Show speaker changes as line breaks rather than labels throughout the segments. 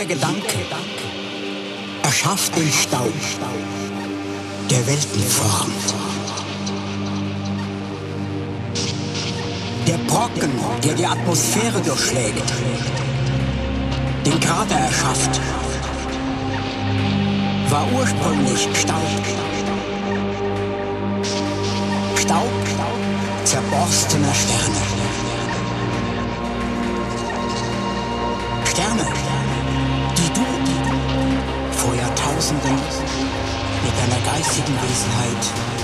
Jeder Gedanke erschafft den Staub, der Welten formt. Der Brocken, der die Atmosphäre durchschlägt, den Krater erschafft, war ursprünglich Staub. Staub zerborstener Sterne. Sterne, Jahrtausenden mit deiner geistigen Wesenheit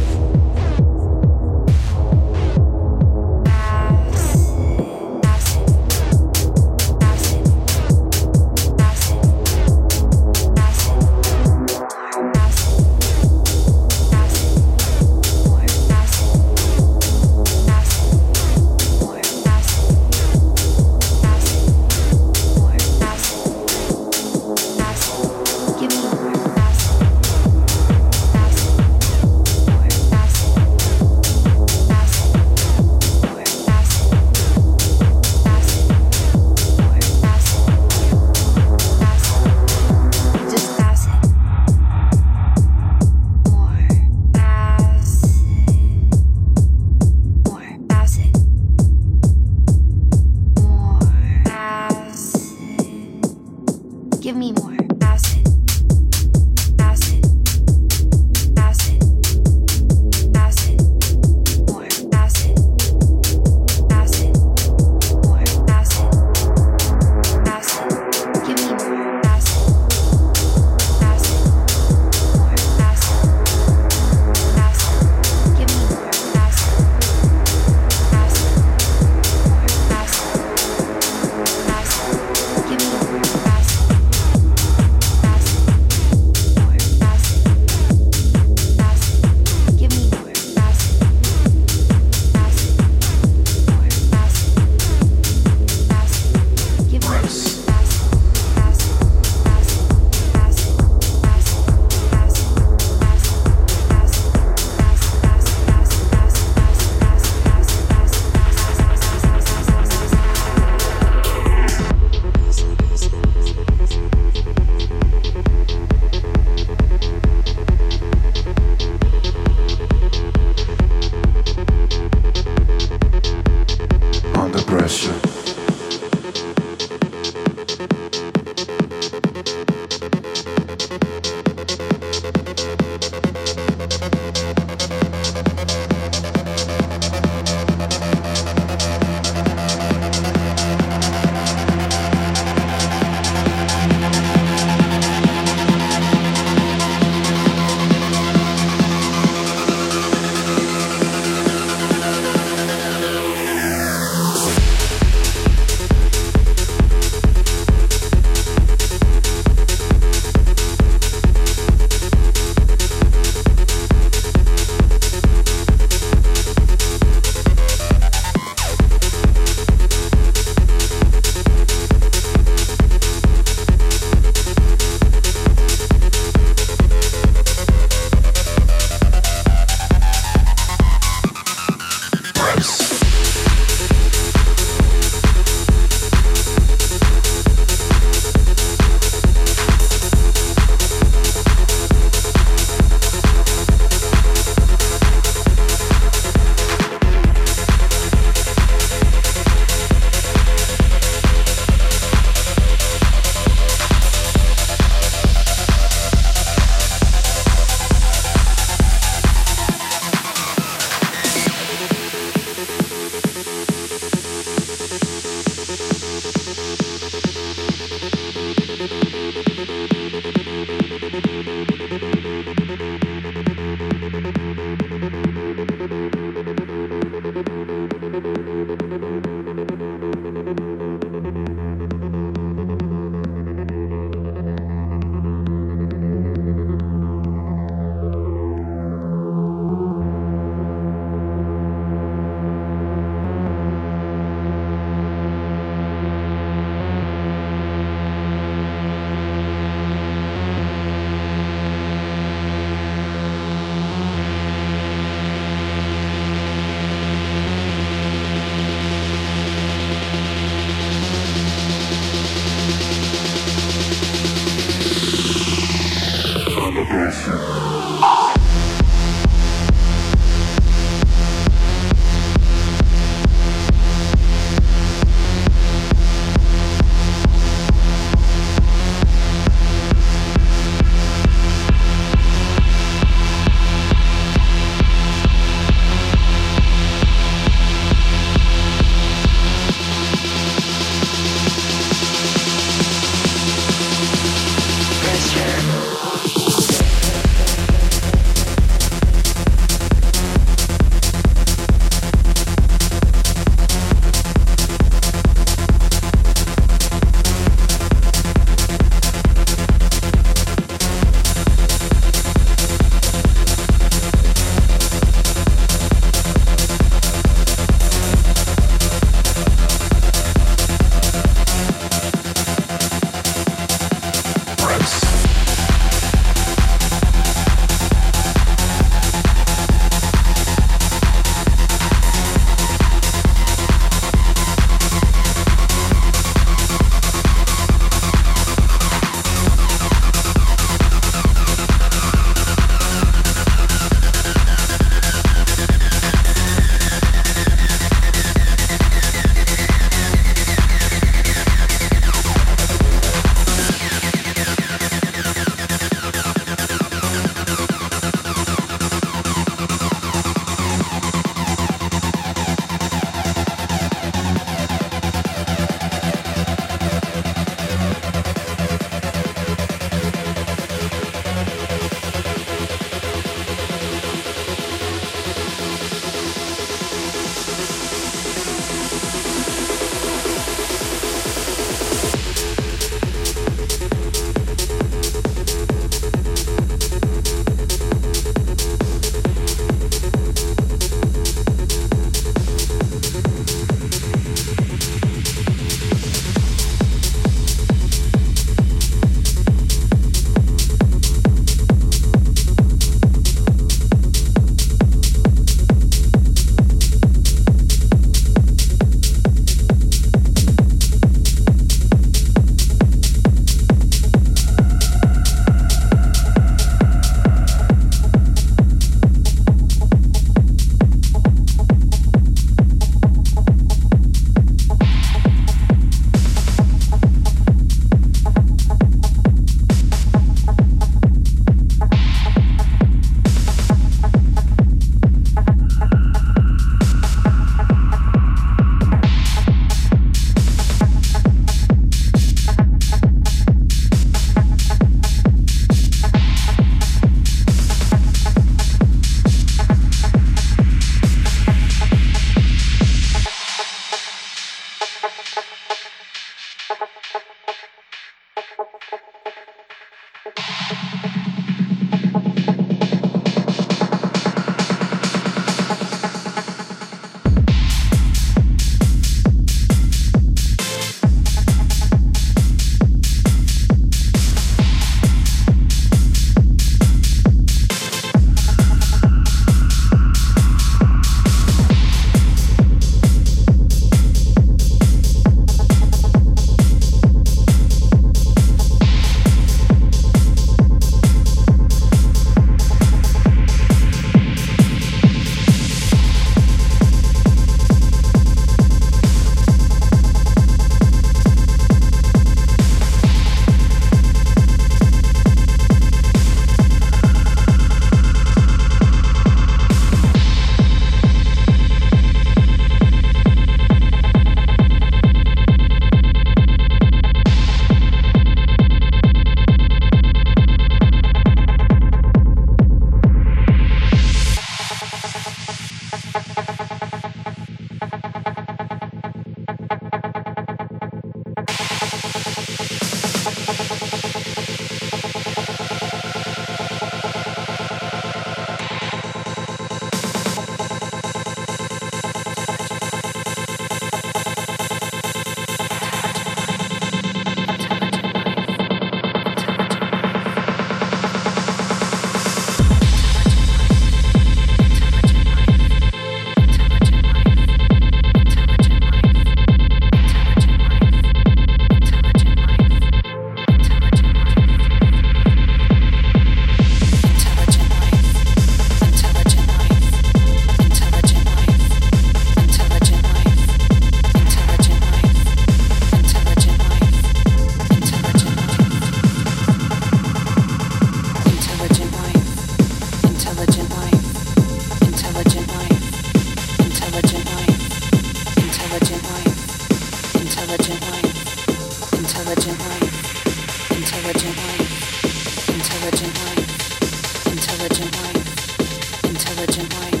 Intelligent life. Intelligent life. Intelligent life. Intelligent life. Intelligent life.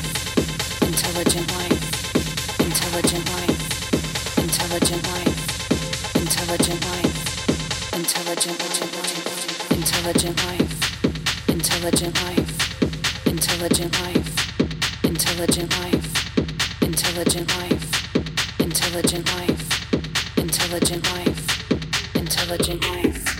Intelligent life. Intelligent life. Intelligent life. Intelligent life. Intelligent life. Intelligent life. Intelligent life. Intelligent life. Intelligent life. Intelligent life. Intelligent life. Intelligent life intelligent life.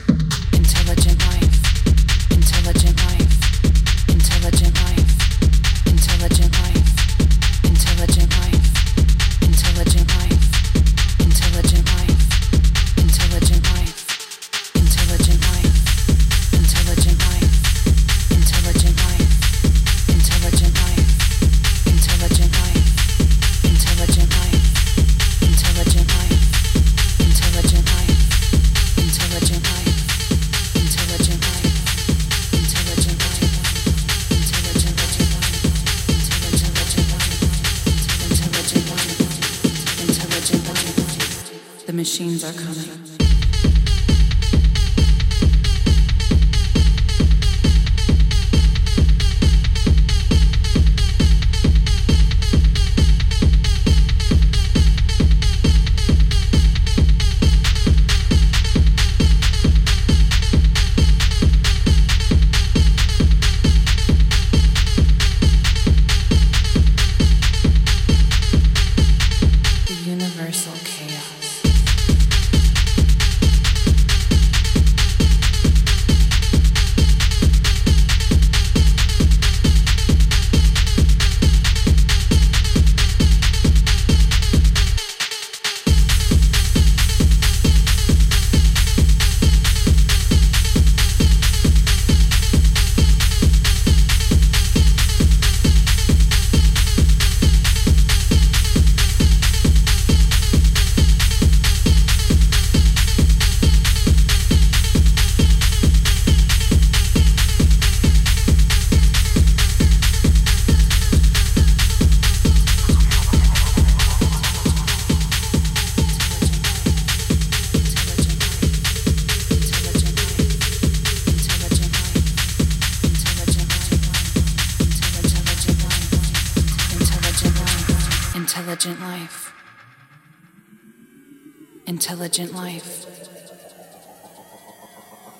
Intelligent life.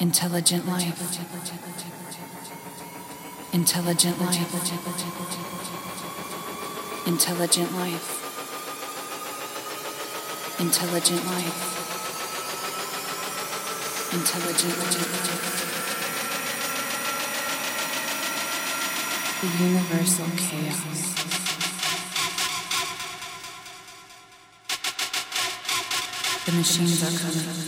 Intelligent life. Intelligent life. Intelligent life. Intelligent life. Intelligent life. The universal chaos. machines are coming.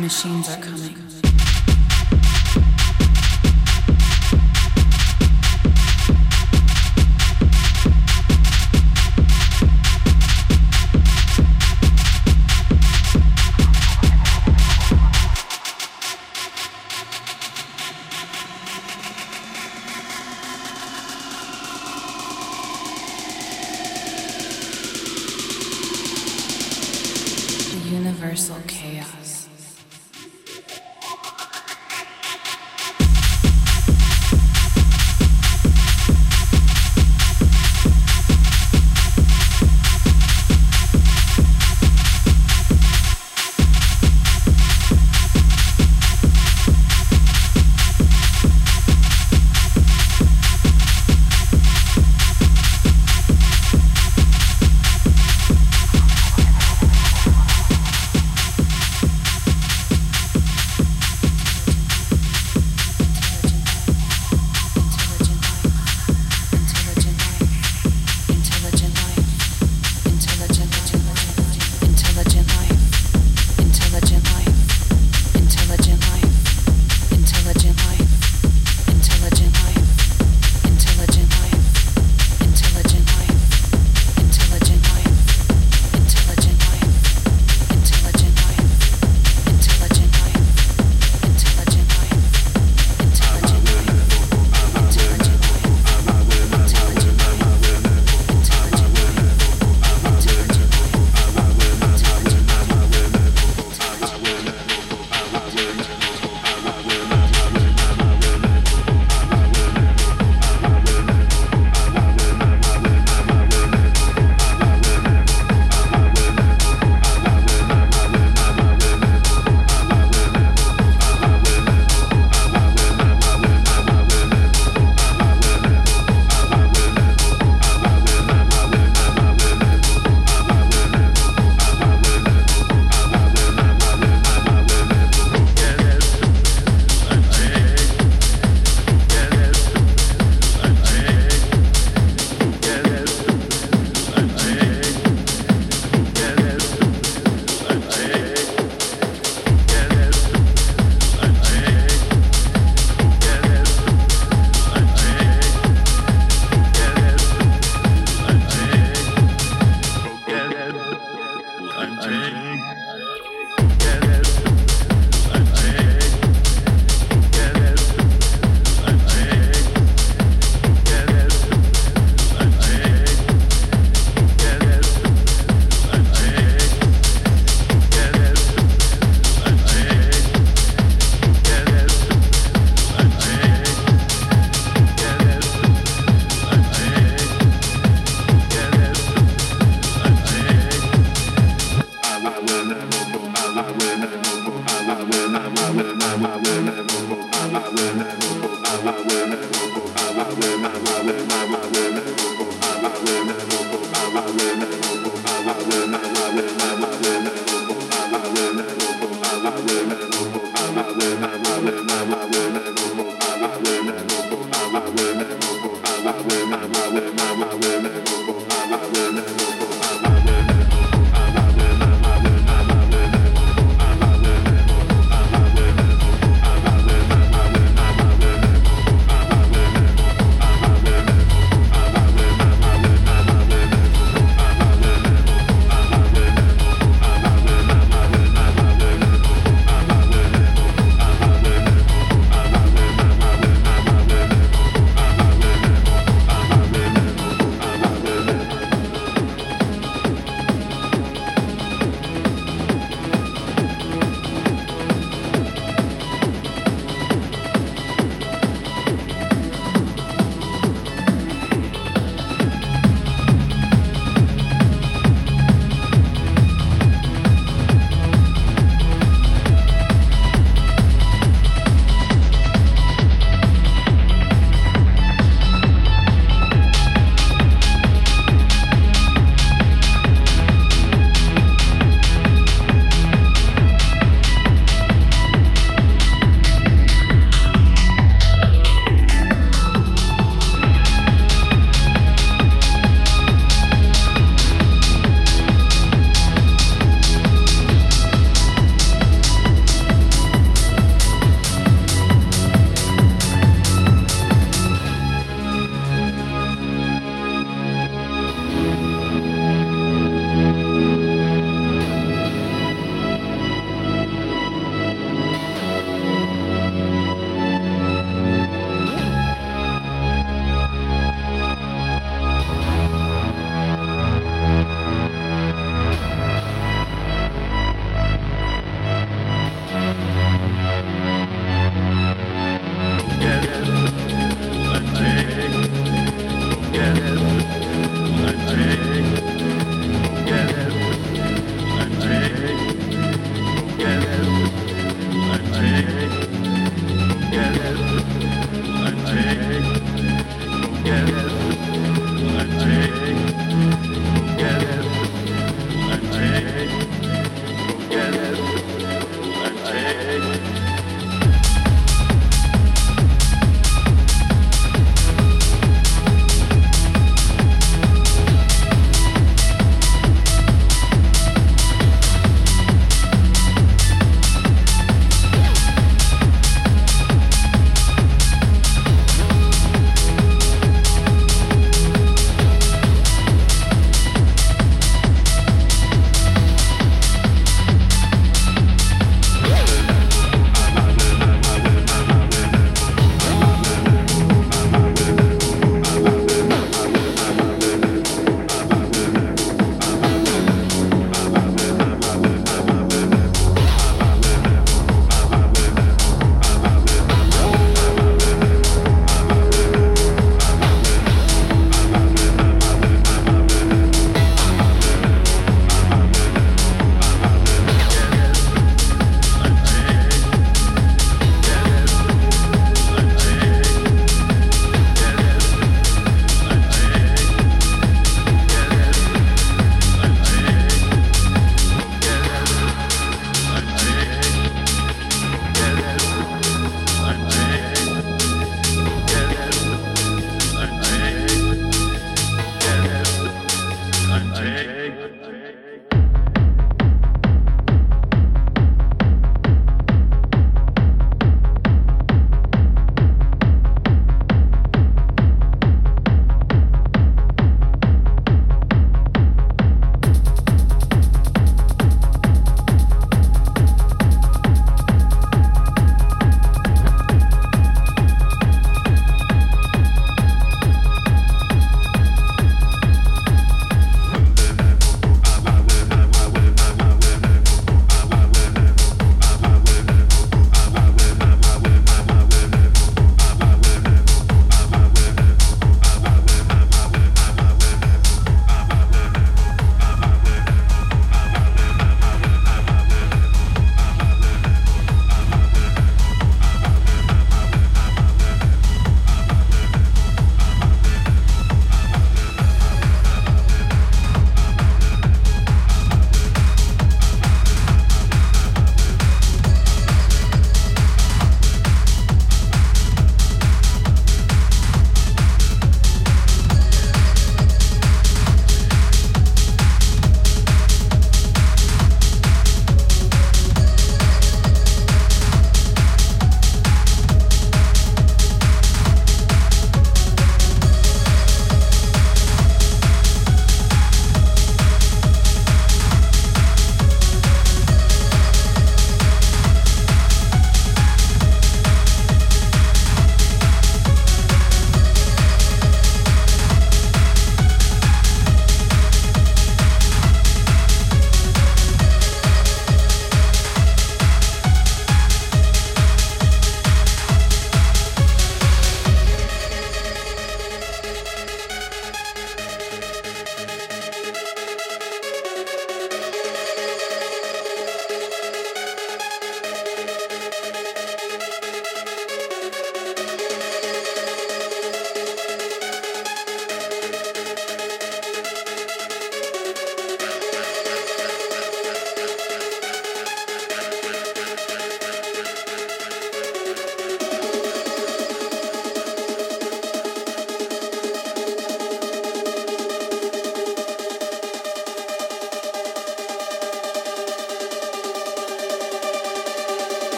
machines are